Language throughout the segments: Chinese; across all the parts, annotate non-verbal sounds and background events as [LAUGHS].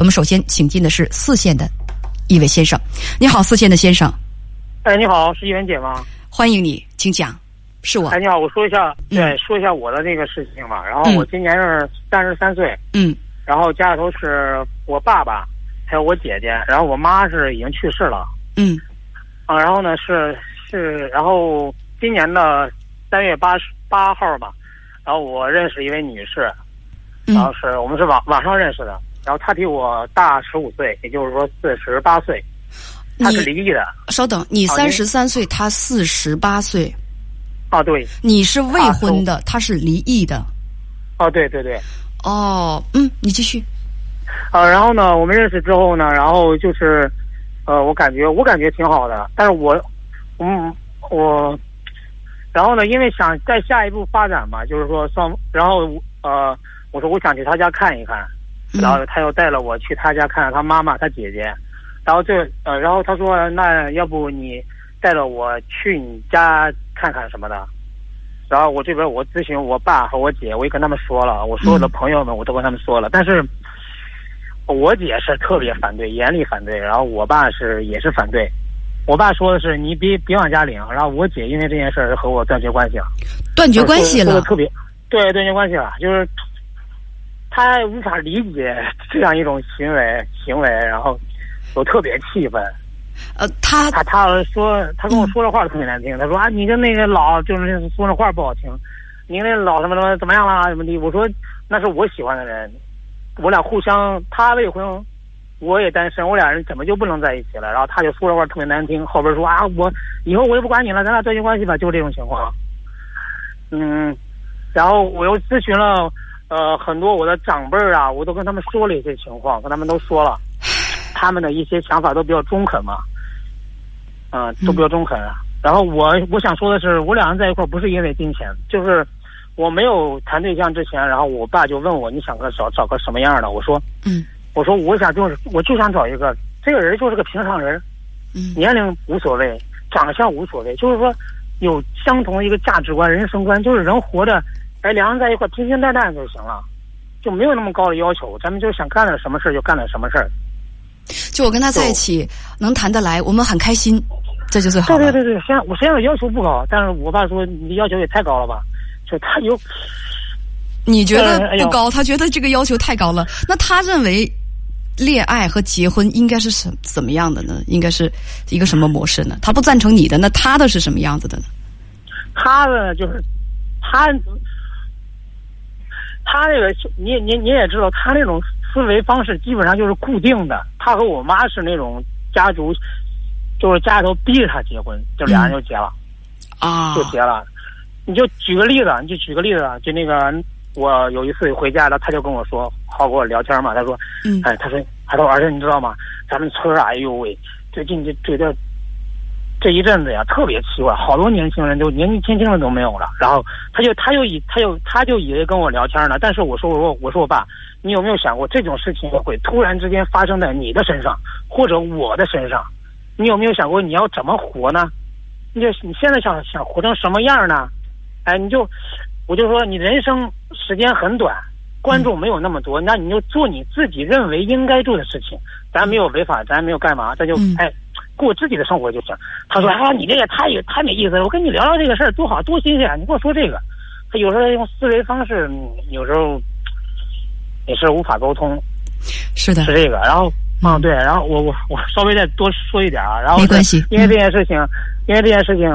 我们首先请进的是四线的一位先生，你好，四线的先生，哎，你好，是一文姐吗？欢迎你，请讲，是我。哎，你好，我说一下，嗯。对，说一下我的那个事情吧。然后我今年是三十三岁，嗯。然后家里头是我爸爸，还有我姐姐，然后我妈是已经去世了。嗯。啊。然后呢是是，然后今年的三月八十八号吧，然后我认识一位女士，然后嗯是我们是网网上认识的，然后他比我大十五岁，也就是说四十八岁，他是离异的稍等，你三十三岁，他四十八岁，啊，对，你是未婚的，他是离异的。哦，对对对。哦，嗯，你继续。啊，然后呢，我们认识之后呢，然后就是，呃，我感觉我感觉挺好的，但是我，嗯，我，然后呢，因为想在下一步发展嘛，就是说双，然后呃，我说我想去他家看一看，嗯然后他又带了我去他家看看他妈妈他姐姐，然后这呃，然后他说那要不你带着我去你家看看什么的，然后我这边我咨询我爸和我姐，我也跟他们说了，我所有的嗯朋友们我都跟他们说了，但是我姐是特别反对，严厉反对，然后我爸是也是反对。我爸说的是你别别往家领，然后我姐因为这件事儿和我断绝关系了。断绝关系了。特别，对断绝关系了，就是他无法理解这样一种行为行为，然后我特别气愤。呃，他他他说他跟我说的话特别难听，他说啊你跟那个老就是说那话不好听，你那老什么什么怎么样了怎么的？我说那是我喜欢的人，我俩互相他未婚。我也单身，我俩人怎么就不能在一起了？然后他就说的话特别难听，后边说啊，我以后我也不管你了，咱俩断绝关系吧，就是这种情况。嗯，然后我又咨询了呃很多我的长辈儿啊，我都跟他们说了一些情况，跟他们都说了，[SIGHS] 他们的一些想法都比较中肯嘛，嗯、都比较中肯。啊。然后我我想说的是，我俩人在一块儿不是因为金钱，就是我没有谈对象之前，然后我爸就问我你想个找找个什么样的？我说嗯。我说我想就是我就想找一个这个人就是个平常人，嗯。年龄无所谓，长相无所谓，就是说有相同的一个价值观、人生观，就是人活着，哎，两人在一块平平淡淡就行了，就没有那么高的要求，咱们就想干点什么事儿就干点什么事儿。就我跟他在一起能谈得来，我们很开心，这就最好了。对对对对，现在我虽然要求不高，但是我爸说你的要求也太高了吧，就他有你觉得不高，他觉得这个要求太高了。那他认为恋爱和结婚应该是什怎么样的呢？应该是一个什么模式呢？他不赞成你的，那他的是什么样子的呢？他的，就是他，他那个你你你也知道，他那种思维方式基本上就是固定的。他和我妈是那种家族，就是家里头逼着他结婚，就俩人就结了，啊就结了。你就举个例子，你就举个例子，就那个我有一次回家了，他就跟我说，好跟我聊天嘛，他说，嗯哎，他说，他说儿子，你知道吗？咱们村儿啊，哎呦喂，最近这这这这一阵子呀，特别奇怪，好多年轻人都年纪轻轻的都没有了。然后他就他就以他就他就以为跟我聊天呢，但是我说我说我说我爸，你有没有想过这种事情会突然之间发生在你的身上或者我的身上？你有没有想过你要怎么活呢？你就你现在想想活成什么样呢？哎，你就我就说你人生时间很短，观众没有那么多，那你就做你自己认为应该做的事情，咱没有违法，咱没有干嘛，咱就嗯哎过自己的生活就行。他说：“啊，你这个太有太没意思了，我跟你聊聊这个事儿多好多新鲜，你跟我说这个。”他有时候用思维方式，嗯有时候也是无法沟通，是的是，这个。然后，嗯嗯，对，然后我我我稍微再多说一点啊，然后没关系因为这件事情，因为这件事情，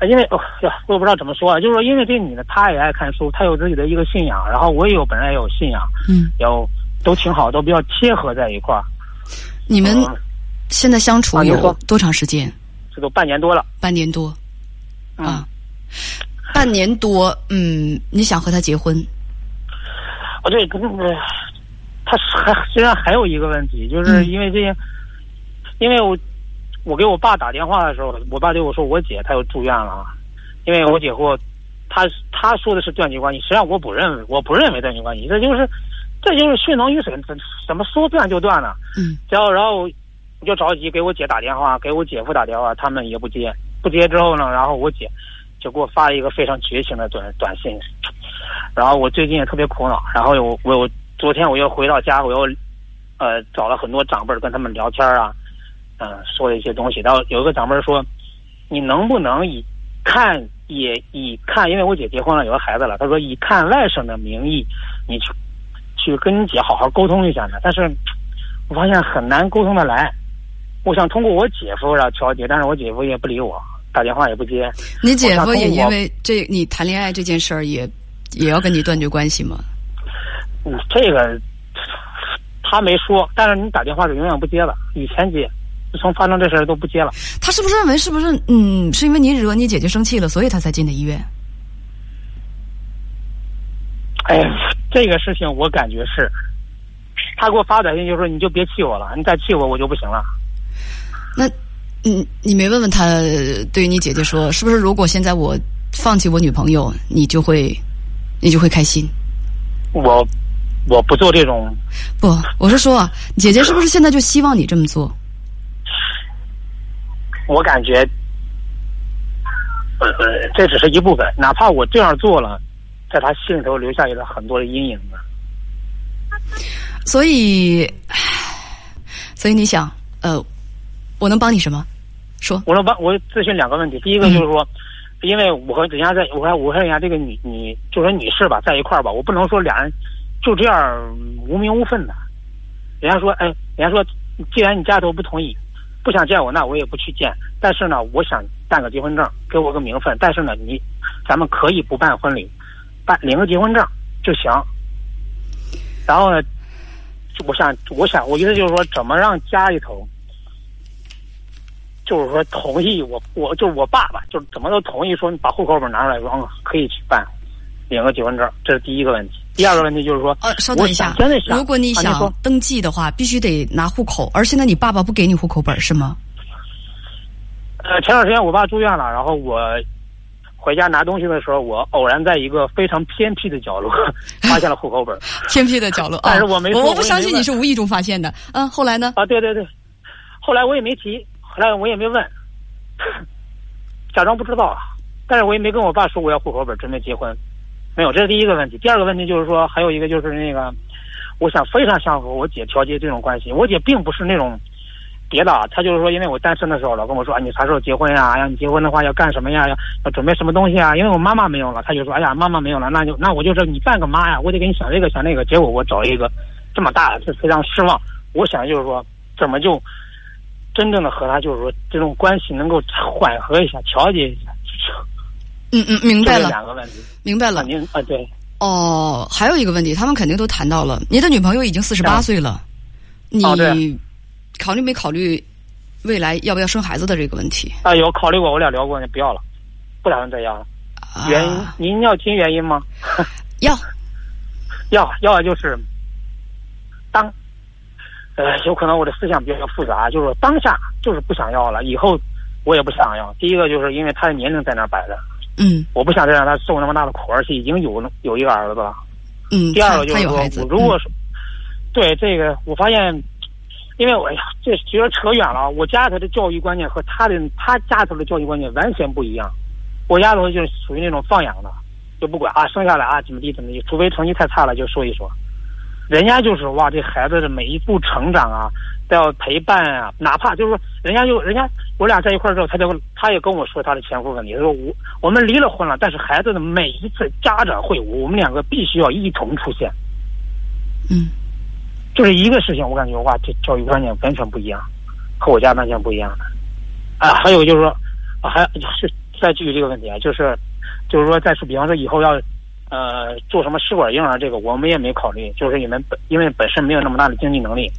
呃因为哦呀，我也不知道怎么说啊，就是说，因为这女的她也爱看书，她有自己的一个信仰，然后我也有本来也有信仰，嗯，有都挺好，都比较贴合在一块儿。你们嗯现在相处有多长时间？这都半年多了，半年多嗯，啊，半年多。嗯，你想和他结婚？哦对，他是还实际上还有一个问题，就是嗯因为这些，因为我我给我爸打电话的时候，我爸对我说我姐她又住院了，啊，因为我姐和我他他说的是断绝关系，实际上我不认为，我不认为断绝关系，这就是这就是血浓于水，怎怎么说断就断呢？嗯然后然后我就着急给我姐打电话，给我姐夫打电话，他们也不接，不接之后呢，然后我姐就给我发了一个非常绝情的短短信，然后我最近也特别苦恼，然后我我我昨天我又回到家，我又呃找了很多长辈儿跟他们聊天啊，嗯、说了一些东西。然后有一个长辈儿说，你能不能以看也以看，因为我姐结婚了，有个孩子了，他说以看外甥的名义，你去去跟你姐好好沟通一下呢。但是我发现很难沟通的来。我想通过我姐夫让调解，但是我姐夫也不理我，打电话也不接。你姐夫也因为这你谈恋爱这件事儿也也要跟你断绝关系吗？嗯，这个他没说，但是你打电话是永远不接的，以前接，自从发生这事儿都不接了。他是不是认为是不是嗯是因为你惹你姐姐生气了，所以他才进的医院？哎，这个事情我感觉是，他给我发短信就说你就别气我了，你再气我我就不行了。那你，你没问问他对于你姐姐说，是不是如果现在我放弃我女朋友，你就会你就会开心？我我不做这种，不，我是说啊，姐姐是不是现在就希望你这么做？[LAUGHS] 我感觉，呃，这只是一部分，哪怕我这样做了，在他心里头留下了很多的阴影呢。所以，所以你想，呃，我能帮你什么？说，我能帮我咨询两个问题，第一个就是说，因为我和人家在，我还我和人家这个女女，就说女士吧，在一块儿吧，我不能说俩人就这样无名无份的。人家说，哎，人家说，既然你家头不同意，不想见我，那我也不去见。但是呢，我想办个结婚证，给我个名分。但是呢，你咱们可以不办婚礼，办领个结婚证就行。然后呢，我想，我想，我意思就是说，怎么让家里头。就是说同意我，我就是我爸爸，就是怎么都同意说你把户口本拿出来然后，可以去办，领个结婚证，这是第一个问题。第二个问题就是说，呃，稍等一下真的，想如果你想登记的话，必须得拿户口，而现在你爸爸不给你户口本是吗？呃，前段时间我爸住院了，然后我回家拿东西的时候，我偶然在一个非常偏僻的角落 [LAUGHS] 发现了户口本。偏僻的角落，但是哦我没说我不相信你是无意中发现的。嗯，后来呢？啊，对对对，后来我也没提，后来我也没问，假装不知道啊。但是我也没跟我爸说我要户口本，准备结婚，没有，这是第一个问题。第二个问题就是说，还有一个就是那个，我想非常想和我姐调节这种关系。我姐并不是那种别的啊，她就是说，因为我单身的时候老跟我说，啊，你啥时候结婚呀？哎呀，你结婚的话要干什么呀？要要准备什么东西啊？因为我妈妈没有了，她就说，哎呀，妈妈没有了，那就那我就说你办个妈呀，我得给你想这个想那个。结果我找一个这么大的，是非常失望。我想就是说，怎么就真正的和他就是说这种关系能够缓和一下、调节一下，嗯嗯，明白了，两个问题。明白了。您啊，对，哦，还有一个问题，他们肯定都谈到了，您的女朋友已经四十八啊岁了，你考虑没考虑未来要不要生孩子的这个问题？啊，有考虑过，我俩聊过，不要了，不打算再要了。原因啊、您要听原因吗？[LAUGHS] 要要要就是当，呃，有可能我的思想比较复杂，就是说当下就是不想要了，以后我也不想要。第一个就是因为他的年龄在那儿摆着，嗯我不想再让他受那么大的苦，而且已经有有一个儿子了。嗯，第二个就是说如果是、对这个，我发现，因为我哎呀，这觉得扯远了啊。我家头的教育观念和他的他家头的教育观念完全不一样。我家头就是属于那种放养的，就不管啊，生下来啊怎么地怎么地，除非成绩太差了就说一说。人家就是哇，这孩子的每一步成长啊，都要陪伴啊，哪怕就是说，人家就人家我俩在一块儿之后，他就他也跟我说他的前夫问题，他说我我们离了婚了，但是孩子的每一次家长会，我们两个必须要一同出现。嗯就是一个事情，我感觉哇，这教育观念完全不一样，和我家完全不一样的。啊，还有就是说，啊、还是再继续这个问题啊，就是就是说，再说，比方说以后要呃做什么试管婴儿，这个我们也没考虑，就是你们本因为本身没有那么大的经济能力。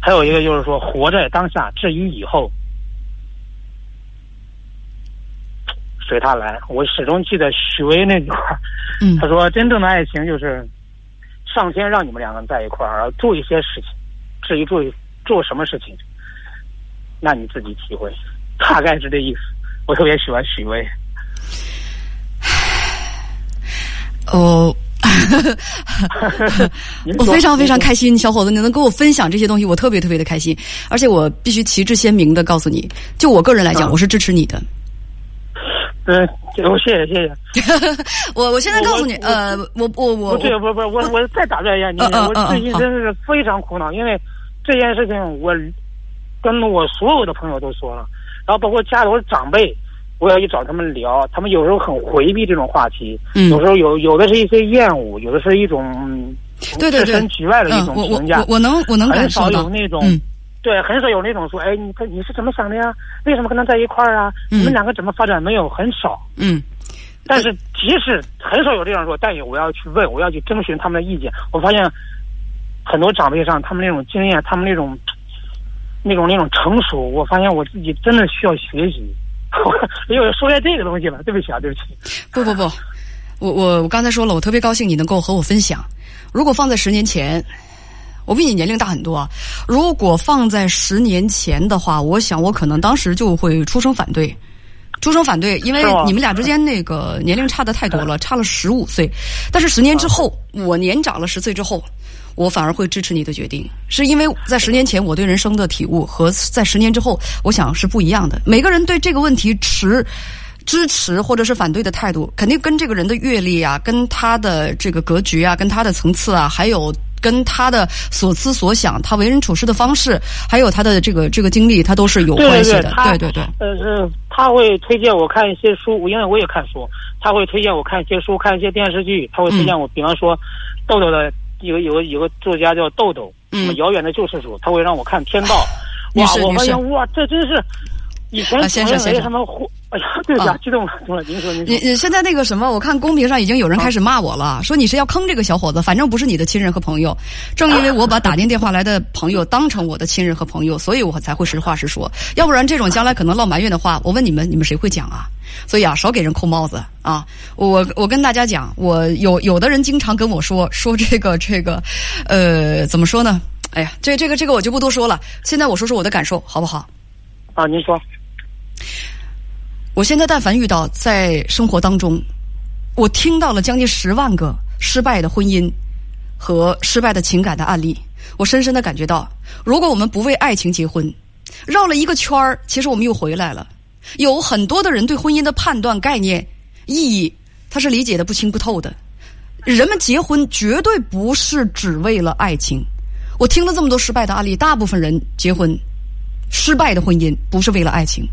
还有一个就是说，活在当下，至于以后，随他来。我始终记得许巍那句话，嗯他说：“真正的爱情就是上天让你们两个人在一块儿，做一些事情。至于做做什么事情，那你自己体会。大概是这意思。我特别喜欢许巍。哦。[LAUGHS] 我非常非常开心，小伙子，你能跟我分享这些东西，我特别特别的开心。而且我必须旗帜鲜明的告诉你，就我个人来讲，嗯我是支持你的。嗯，对，我谢谢谢谢。[LAUGHS] 我我现在告诉你，呃，我我我不是不是不是，我我再打断一下你，我最近好真是非常苦恼，因为这件事情我跟我所有的朋友都说了，然后包括家里我长辈，我要去找他们聊，他们有时候很回避这种话题，嗯有时候有有的是一些厌恶，有的是一种嗯对对对置身局外的一嗯，种我我评价我，我能我能感很少有那种。嗯对，很少有那种说，哎，你看你是怎么想的呀？为什么跟他在一块儿啊？嗯你们两个怎么发展？没有，很少。嗯但是即使很少有这样说，但也我要去问，我要去征询他们的意见。我发现很多长辈上他们那种经验，他们那种那种那种成熟，我发现我自己真的需要学习。[LAUGHS] 因为说下这个东西了，对不起啊，对不起。不不不，我我我刚才说了，我特别高兴你能够和我分享。如果放在十年前，我比你年龄大很多啊。如果放在十年前的话，我想我可能当时就会出声反对，出声反对，因为你们俩之间那个年龄差的太多了，差了十五岁。但是十年之后，我年长了十岁之后。我反而会支持你的决定，是因为在十年前我对人生的体悟和在十年之后，我想是不一样的。每个人对这个问题持支持或者是反对的态度，肯定跟这个人的阅历啊，跟他的这个格局啊，跟他的层次啊，还有跟他的所思所想，他为人处事的方式，还有他的这个这个经历，他都是有关系的。对他对对对，呃是他会推荐我看一些书，因为我也看书，他会推荐我看一些书，看一些电视剧，他会推荐我，比方说豆豆的有有个有个作家叫豆豆，嗯。什么遥远的救世主，他会让我看《天道》，[LAUGHS] 哇，我发现哇，这真是以前啊先生总认为什么胡，[LAUGHS] 哎呀，对不起啊啊，激动了，激动了，您说您。你你现在那个什么，我看公屏上已经有人开始骂我了，[LAUGHS] 说你是要坑这个小伙子，反正不是你的亲人和朋友。正因为我把打进电话来的朋友当成我的亲人和朋友，所以我才会实话实说。要不然这种将来可能落埋怨的话，我问你们，你们谁会讲啊？所以啊，少给人扣帽子啊！我我跟大家讲，我有有的人经常跟我说说这个这个，呃，怎么说呢？哎呀，这这个这个我就不多说了。现在我说说我的感受，好不好？啊，您说，我现在但凡遇到在生活当中，我听到了将近十万个失败的婚姻和失败的情感的案例，我深深的感觉到，如果我们不为爱情结婚，绕了一个圈儿，其实我们又回来了。有很多的人对婚姻的判断、概念、意义，他是理解的不清不透的。人们结婚绝对不是只为了爱情。我听了这么多失败的案例，大部分人结婚失败的婚姻不是为了爱情，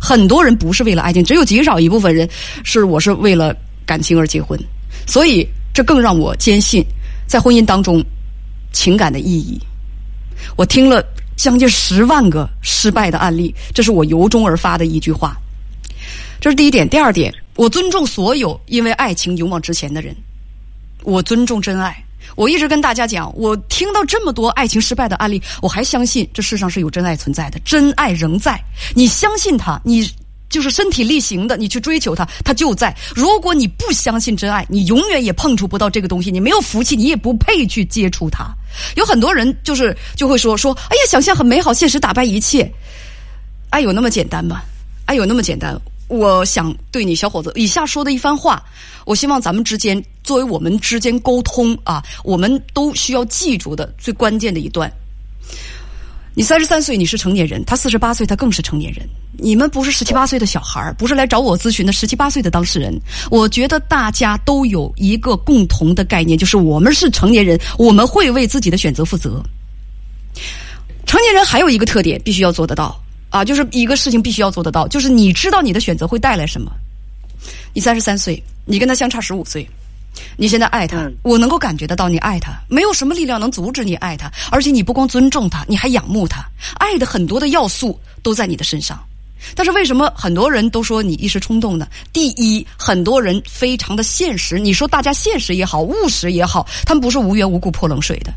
很多人不是为了爱情，只有极少一部分人是我是为了感情而结婚，所以这更让我坚信在婚姻当中情感的意义。我听了将近十万个失败的案例，这是我由衷而发的一句话。这是第一点，第二点，我尊重所有因为爱情勇往直前的人，我尊重真爱。我一直跟大家讲，我听到这么多爱情失败的案例，我还相信这世上是有真爱存在的，真爱仍在。你相信它，你就是身体力行的，你去追求它，它就在。如果你不相信真爱，你永远也碰触不到这个东西，你没有福气，你也不配去接触它。有很多人就是就会说说，哎呀，想象很美好，现实打败一切。爱有那么简单吗？爱有那么简单？我想对你小伙子以下说的一番话，我希望咱们之间作为我们之间沟通啊，我们都需要记住的最关键的一段。你三十三岁，你是成年人；他四十八岁，他更是成年人。你们不是十七八岁的小孩，不是来找我咨询的十七八岁的当事人。我觉得大家都有一个共同的概念，就是我们是成年人，我们会为自己的选择负责。成年人还有一个特点，必须要做得到啊，就是一个事情必须要做得到，就是你知道你的选择会带来什么。你三十三岁，你跟他相差十五岁，你现在爱他，嗯我能够感觉得到你爱他，没有什么力量能阻止你爱他，而且你不光尊重他，你还仰慕他，爱的很多的要素都在你的身上。但是为什么很多人都说你一时冲动呢？第一，很多人非常的现实，你说大家现实也好，务实也好，他们不是无缘无故泼冷水的。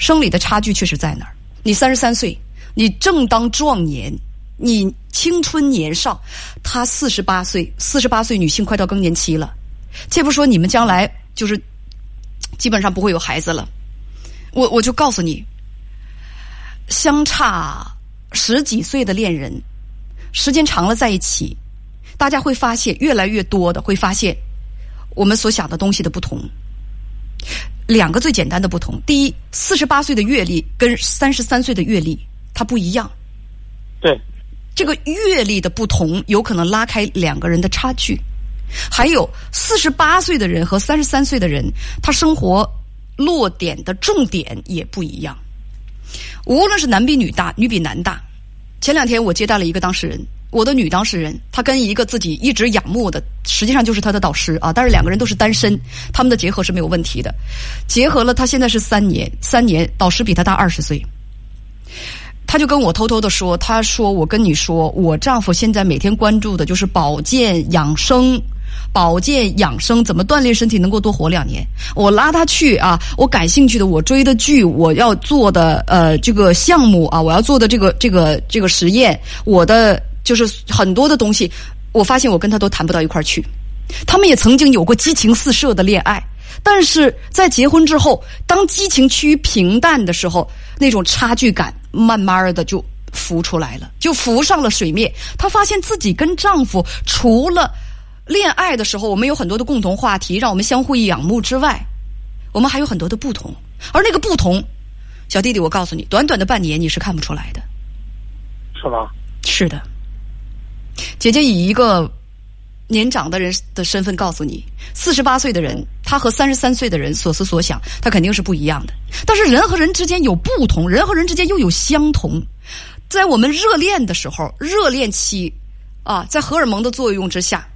生理的差距确实在那儿。你三十三岁，你正当壮年，你青春年少，她四十八岁，四十八岁女性快到更年期了。且不说你们将来就是基本上不会有孩子了，我我就告诉你，相差十几岁的恋人，时间长了在一起，大家会发现越来越多的会发现我们所想的东西的不同。两个最简单的不同：第一，四十八岁的阅历跟三十三岁的阅历它不一样。对，这个阅历的不同，有可能拉开两个人的差距。还有四十八岁的人和三十三岁的人，他生活落点的重点也不一样。无论是男比女大，女比男大。前两天我接待了一个当事人，我的女当事人，她跟一个自己一直仰慕的，实际上就是她的导师啊。但是两个人都是单身，他们的结合是没有问题的。结合了，他现在是三年，三年，导师比他大二十岁。他就跟我偷偷的说：“他说我跟你说，我丈夫现在每天关注的就是保健养生，保健养生怎么锻炼身体能够多活两年。我拉他去啊，我感兴趣的，我追的剧，我要做的呃这个项目啊，我要做的这个这个这个实验，我的就是很多的东西，我发现我跟他都谈不到一块儿去。他们也曾经有过激情四射的恋爱。”但是在结婚之后，当激情趋于平淡的时候，那种差距感慢慢的就浮出来了，就浮上了水面。她发现自己跟丈夫除了恋爱的时候，我们有很多的共同话题，让我们相互仰慕之外，我们还有很多的不同。而那个不同，小弟弟，我告诉你，短短的半年你是看不出来的，是吗？是的，姐姐以一个。年长的人的身份告诉你，四十八岁的人，他和三十三岁的人所思所想，他肯定是不一样的。但是人和人之间有不同，人和人之间又有相同。在我们热恋的时候，热恋期啊，在荷尔蒙的作用之下，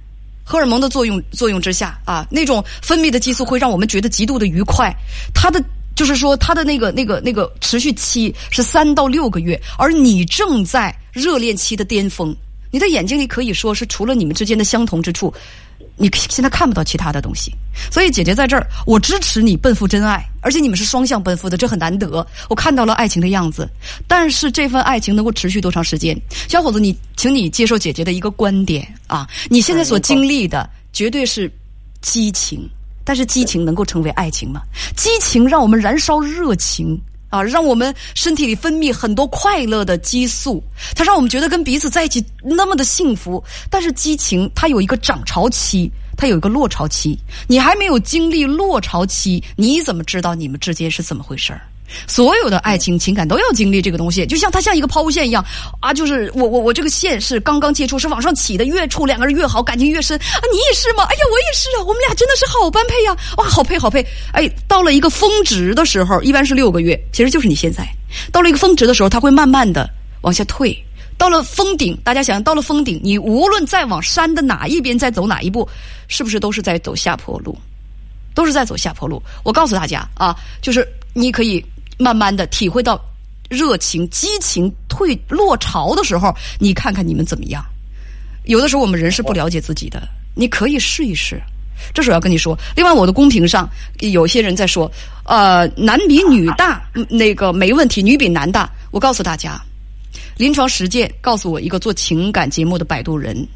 荷尔蒙的作用作用之下啊，那种分泌的激素会让我们觉得极度的愉快。它的就是说，它的那个那个那个持续期是三到六个月，而你正在热恋期的巅峰。你的眼睛里可以说是除了你们之间的相同之处，你现在看不到其他的东西。所以姐姐在这儿，我支持你奔赴真爱，而且你们是双向奔赴的，这很难得。我看到了爱情的样子，但是这份爱情能够持续多长时间？小伙子，你请你接受姐姐的一个观点啊！你现在所经历的绝对是激情，但是激情能够成为爱情吗？激情让我们燃烧热情。啊，让我们身体里分泌很多快乐的激素，它让我们觉得跟彼此在一起那么的幸福。但是激情它有一个涨潮期，它有一个落潮期。你还没有经历落潮期，你怎么知道你们之间是怎么回事儿？所有的爱情情感都要经历这个东西，就像它像一个抛物线一样啊！就是我我我这个线是刚刚接触，是往上起的，越处两个人越好，感情越深啊！你也是吗？哎呀，我也是啊！我们俩真的是好般配呀！哇，好配好配！哎，到了一个峰值的时候，一般是六个月，其实就是你现在到了一个峰值的时候，它会慢慢的往下退。到了峰顶，大家想，到了峰顶，你无论再往山的哪一边再走哪一步，是不是都是在走下坡路？都是在走下坡路。我告诉大家啊，就是你可以。慢慢的体会到热情、激情退落潮的时候，你看看你们怎么样？有的时候我们人是不了解自己的，你可以试一试。这是我要跟你说。另外，我的公屏上有些人在说，呃，男比女大，那个没问题，女比男大。我告诉大家，临床实践告诉我一个做情感节目的摆渡人，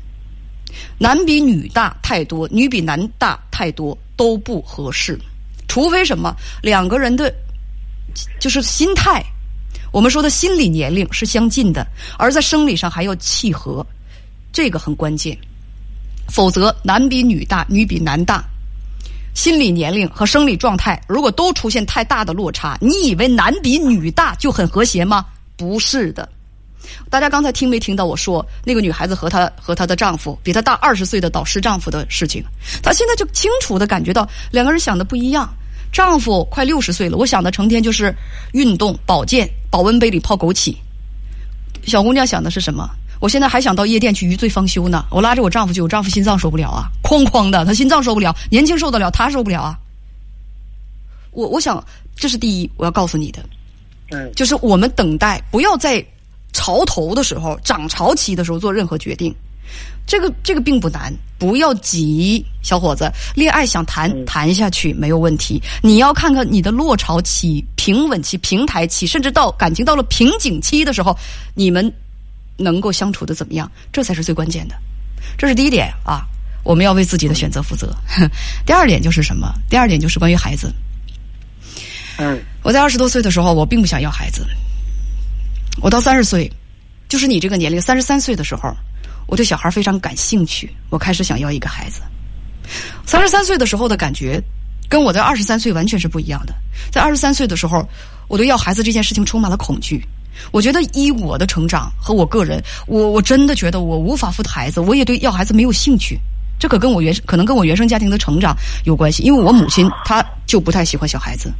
男比女大太多，女比男大太多都不合适，除非什么两个人的。就是心态，我们说的心理年龄是相近的，而在生理上还要契合，这个很关键。否则，男比女大，女比男大，心理年龄和生理状态如果都出现太大的落差，你以为男比女大就很和谐吗？不是的。大家刚才听没听到我说那个女孩子和她和她的丈夫比她大二十岁的导师丈夫的事情？她现在就清楚的感觉到两个人想的不一样。丈夫快六十岁了，我想的成天就是运动、保健、保温杯里泡枸杞。小姑娘想的是什么？我现在还想到夜店去余醉方休呢。我拉着我丈夫去，我丈夫心脏受不了啊，哐哐的，他心脏受不了，年轻受得了，他受不了啊。我我想，这是第一，我要告诉你的，嗯，就是我们等待，不要在潮头的时候、涨潮期的时候做任何决定。这个这个并不难，不要急，小伙子，恋爱想谈谈下去没有问题。你要看看你的落潮期、平稳期、平台期，甚至到感情到了瓶颈期的时候，你们能够相处的怎么样？这才是最关键的。这是第一点啊，我们要为自己的选择负责。[LAUGHS] 第二点就是什么？第二点就是关于孩子。嗯，我在二十多岁的时候，我并不想要孩子。我到三十岁，就是你这个年龄，三十三岁的时候。我对小孩非常感兴趣，我开始想要一个孩子。三十三岁的时候的感觉，跟我在二十三岁完全是不一样的。在二十三岁的时候，我对要孩子这件事情充满了恐惧。我觉得依我的成长和我个人，我我真的觉得我无法负孩子，我也对要孩子没有兴趣。这可跟我原可能跟我原生家庭的成长有关系，因为我母亲她就不太喜欢小孩子。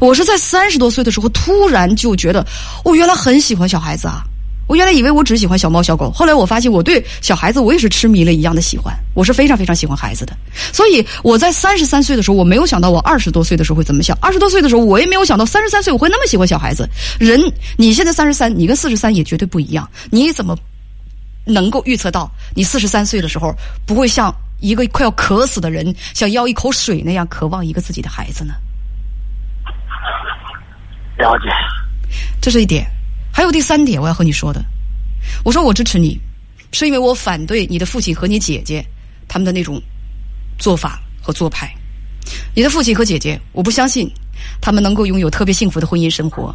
我是在三十多岁的时候，突然就觉得我原来很喜欢小孩子啊！我原来以为我只喜欢小猫小狗，后来我发现我对小孩子我也是痴迷了一样的喜欢。我是非常非常喜欢孩子的，所以我在三十三岁的时候，我没有想到我二十多岁的时候会怎么想。二十多岁的时候，我也没有想到三十三岁我会那么喜欢小孩子。人，你现在三十三，你跟四十三也绝对不一样。你怎么能够预测到你四十三岁的时候不会像一个快要渴死的人想要一口水那样渴望一个自己的孩子呢？了解，这是一点。还有第三点，我要和你说的。我说我支持你，是因为我反对你的父亲和你姐姐他们的那种做法和做派。你的父亲和姐姐，我不相信他们能够拥有特别幸福的婚姻生活，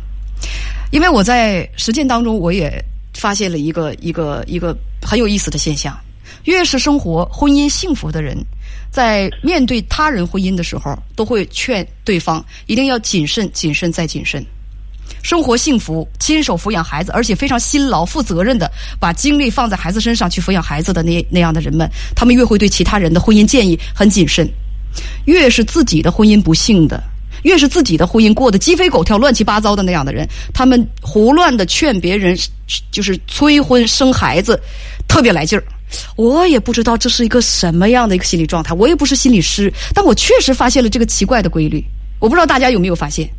因为我在实践当中，我也发现了一个一个一个很有意思的现象：越是生活婚姻幸福的人，在面对他人婚姻的时候，都会劝对方一定要谨慎、谨慎再谨慎。生活幸福，亲手抚养孩子，而且非常辛劳、负责任的把精力放在孩子身上去抚养孩子的那那样的人们，他们越会对其他人的婚姻建议很谨慎。越是自己的婚姻不幸的，越是自己的婚姻过得鸡飞狗跳、乱七八糟的那样的人，他们胡乱的劝别人，就是催婚生孩子，特别来劲儿。我也不知道这是一个什么样的一个心理状态，我也不是心理师，但我确实发现了这个奇怪的规律。我不知道大家有没有发现？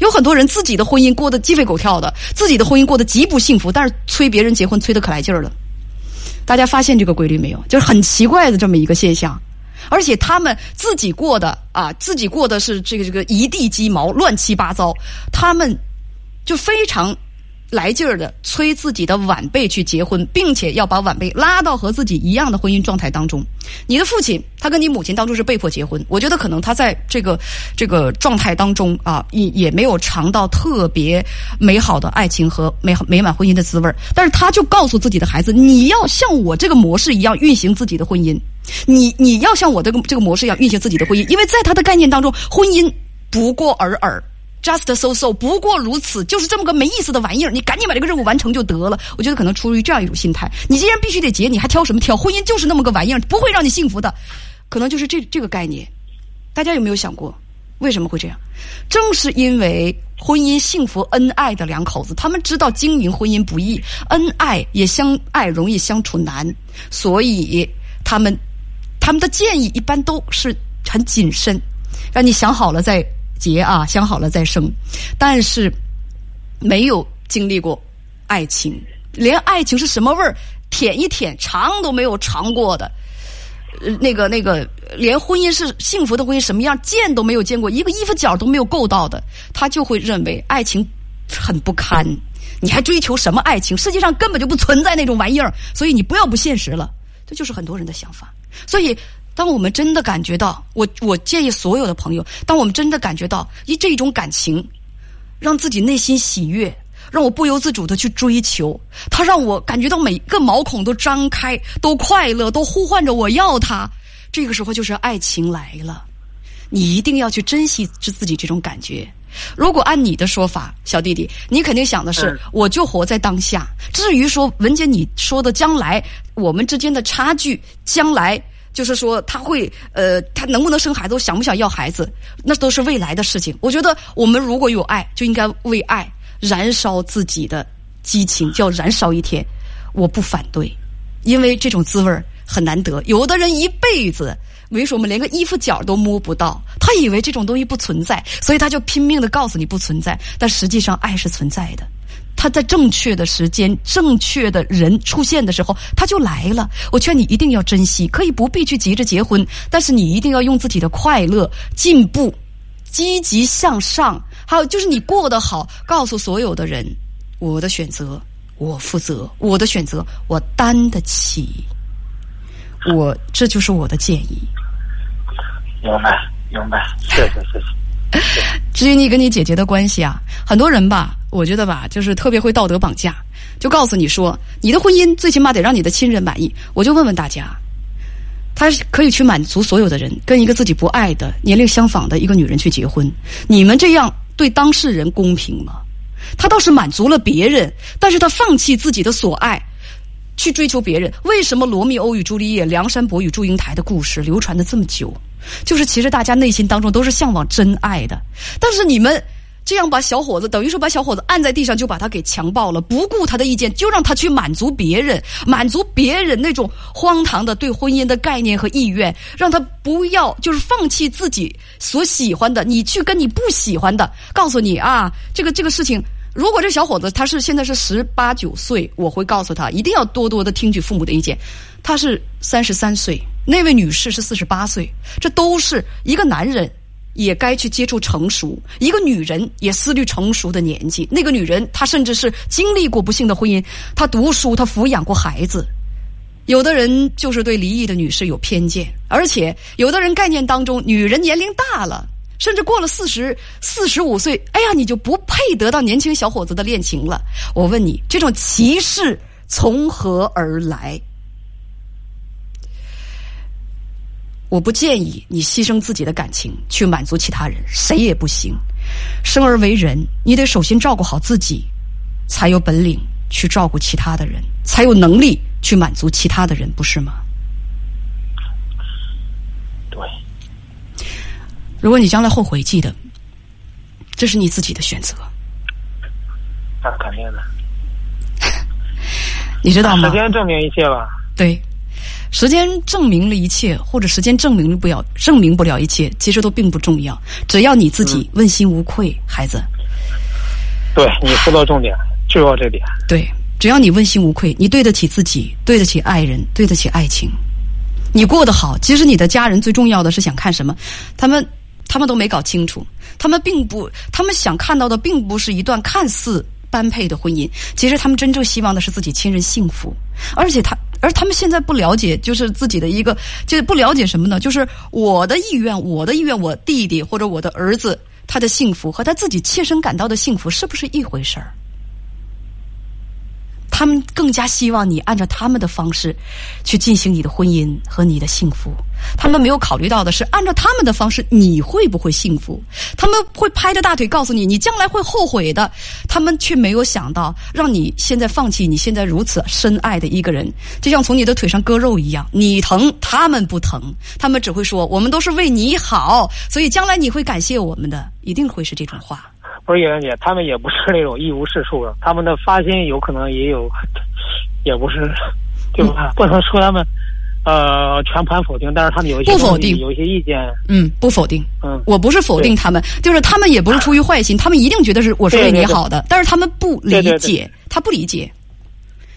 有很多人自己的婚姻过得鸡飞狗跳的，自己的婚姻过得极不幸福，但是催别人结婚催得可来劲儿了。大家发现这个规律没有？就是很奇怪的这么一个现象，而且他们自己过的啊，自己过的是这个这个一地鸡毛，乱七八糟，他们就非常。来劲儿的催自己的晚辈去结婚，并且要把晚辈拉到和自己一样的婚姻状态当中。你的父亲，他跟你母亲当初是被迫结婚，我觉得可能他在这个这个状态当中啊，也也没有尝到特别美好的爱情和美好美满婚姻的滋味儿。但是他就告诉自己的孩子，你要像我这个模式一样运行自己的婚姻，你你要像我这个这个模式一样运行自己的婚姻，因为在他的概念当中，婚姻不过尔尔。Just so so，不过如此，就是这么个没意思的玩意儿。你赶紧把这个任务完成就得了。我觉得可能出于这样一种心态，你既然必须得结，你还挑什么挑？婚姻就是那么个玩意儿，不会让你幸福的。可能就是这这个概念。大家有没有想过，为什么会这样？正是因为婚姻幸福恩爱的两口子，他们知道经营婚姻不易，恩爱也相爱容易相处难，所以他们他们的建议一般都是很谨慎，让你想好了再。结啊，想好了再生，但是没有经历过爱情，连爱情是什么味儿，舔一舔尝都没有尝过的，呃，那个那个，连婚姻是幸福的婚姻什么样见都没有见过，一个衣服角都没有够到的，他就会认为爱情很不堪。你还追求什么爱情？世界上根本就不存在那种玩意儿，所以你不要不现实了。这就是很多人的想法，所以。当我们真的感觉到，我我建议所有的朋友，当我们真的感觉到以这种感情，让自己内心喜悦，让我不由自主的去追求，他让我感觉到每个毛孔都张开，都快乐，都呼唤着我要他。这个时候就是爱情来了，你一定要去珍惜自自己这种感觉。如果按你的说法，小弟弟，你肯定想的是，我就活在当下。至于说文姐你说的将来我们之间的差距，将来。就是说，他会呃，他能不能生孩子，想不想要孩子，那都是未来的事情。我觉得，我们如果有爱，就应该为爱燃烧自己的激情，叫燃烧一天。我不反对，因为这种滋味很难得。有的人一辈子，为什么连个衣服角都摸不到？他以为这种东西不存在，所以他就拼命的告诉你不存在。但实际上，爱是存在的。他在正确的时间、正确的人出现的时候，他就来了。我劝你一定要珍惜，可以不必去急着结婚，但是你一定要用自己的快乐、进步、积极向上，还有就是你过得好，告诉所有的人，我的选择我负责，我的选择我担得起，我这就是我的建议。明白，明白，谢谢，谢谢。[LAUGHS] 至于你跟你姐姐的关系啊，很多人吧，我觉得吧，就是特别会道德绑架，就告诉你说，你的婚姻最起码得让你的亲人满意。我就问问大家，他可以去满足所有的人，跟一个自己不爱的、年龄相仿的一个女人去结婚，你们这样对当事人公平吗？他倒是满足了别人，但是他放弃自己的所爱，去追求别人。为什么罗密欧与朱丽叶、梁山伯与祝英台的故事流传的这么久？就是其实大家内心当中都是向往真爱的，但是你们。这样把小伙子等于说把小伙子按在地上就把他给强暴了，不顾他的意见就让他去满足别人，满足别人那种荒唐的对婚姻的概念和意愿，让他不要就是放弃自己所喜欢的，你去跟你不喜欢的，告诉你啊，这个这个事情，如果这小伙子他是现在是十八九岁，我会告诉他一定要多多的听取父母的意见。他是三十三岁，那位女士是四十八岁，这都是一个男人。也该去接触成熟，一个女人也思虑成熟的年纪。那个女人，她甚至是经历过不幸的婚姻，她读书，她抚养过孩子。有的人就是对离异的女士有偏见，而且有的人概念当中，女人年龄大了，甚至过了四十四十五岁，哎呀，你就不配得到年轻小伙子的恋情了。我问你，这种歧视从何而来？我不建议你牺牲自己的感情去满足其他人，谁也不行。生而为人，你得首先照顾好自己，才有本领去照顾其他的人，才有能力去满足其他的人，不是吗？对。如果你将来后悔，记得，这是你自己的选择。那肯定的。[LAUGHS] 你知道吗？时间证明一切吧。对。时间证明了一切，或者时间证明不了，证明不了一切，其实都并不重要。只要你自己问心无愧，孩子。对你说到重点，就要这点。对，只要你问心无愧，你对得起自己，对得起爱人，对得起爱情，你过得好。其实你的家人最重要的是想看什么？他们他们都没搞清楚，他们并不，他们想看到的并不是一段看似般配的婚姻，其实他们真正希望的是自己亲人幸福，而且他。而他们现在不了解，就是自己的一个，就是不了解什么呢？就是我的意愿，我的意愿，我弟弟或者我的儿子他的幸福和他自己切身感到的幸福是不是一回事儿？他们更加希望你按照他们的方式去进行你的婚姻和你的幸福。他们没有考虑到的是，按照他们的方式，你会不会幸福？他们会拍着大腿告诉你，你将来会后悔的。他们却没有想到，让你现在放弃你现在如此深爱的一个人，就像从你的腿上割肉一样。你疼，他们不疼。他们只会说：“我们都是为你好，所以将来你会感谢我们的。”一定会是这种话。不是叶兰姐，他们也不是那种一无是处的，他们的发心有可能也有，也不是，对吧？不能说他们，呃，全盘否定，但是他们有一些不否定，有一些意见，嗯，不否定，嗯，我不是否定他们，就是他们也不是出于坏心，他们一定觉得是我是为你好的，但是他们不理解，他不理解，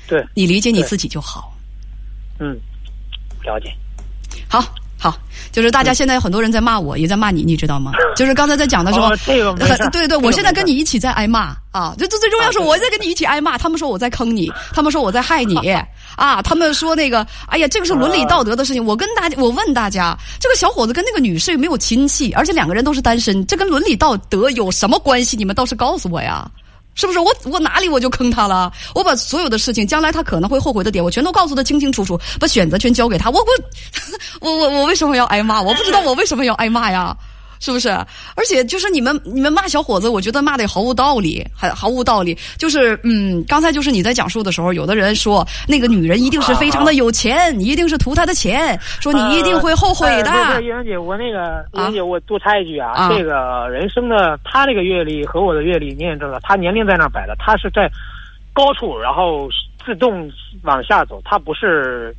对，你理解你自己就好，嗯，了解，好。好，就是大家现在很多人在骂我，也在骂你，你知道吗？[LAUGHS] 就是刚才在讲的时候，[LAUGHS] 对对，我现在跟你一起在挨骂啊！就最最重要是我在跟你一起挨骂，他们说我在坑你，他们说我在害你 [LAUGHS] 啊！他们说那个，哎呀，这个是伦理道德的事情。我跟大家，我问大家，这个小伙子跟那个女士没有亲戚，而且两个人都是单身，这跟伦理道德有什么关系？你们倒是告诉我呀！是不是我我哪里我就坑他了？我把所有的事情，将来他可能会后悔的点，我全都告诉他清清楚楚，把选择权交给他。我我 [LAUGHS] 我我我为什么要挨骂？我不知道我为什么要挨骂呀。是不是？而且就是你们你们骂小伙子，我觉得骂的毫无道理，还毫无道理。就是嗯，刚才就是你在讲述的时候，有的人说那个女人一定是非常的有钱，你一定是图她的钱，说你一定会后悔的。叶莹姐，我那个叶莹姐，我多插一句啊，这个人生的他这个阅历和我的阅历，你也知道，他年龄在那摆着，他是在高处，然后自动往下走，他不是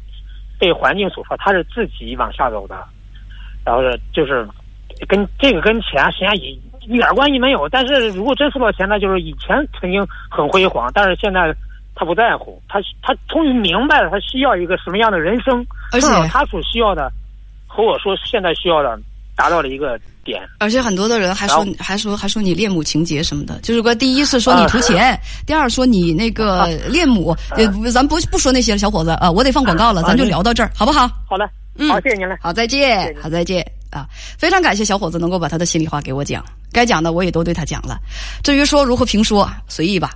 被环境所迫，他是自己往下走的，然后就是。跟这个跟钱实际上也一点关系没有，但是如果真说到钱，那就是以前曾经很辉煌，但是现在他不在乎，他他终于明白了他需要一个什么样的人生，而且他所需要的和我说现在需要的达到了一个点，而且很多的人还说还说还说你恋母情节什么的，就是说第一是说你图钱，第二说你那个恋母，咱不不说那些了，小伙子啊，我得放广告了，咱就聊到这儿好不好？好嘞，嗯，好，谢谢您了，好，再见，好，再见。啊，非常感谢小伙子能够把他的心里话给我讲，该讲的我也都对他讲了。至于说如何评说，随意吧。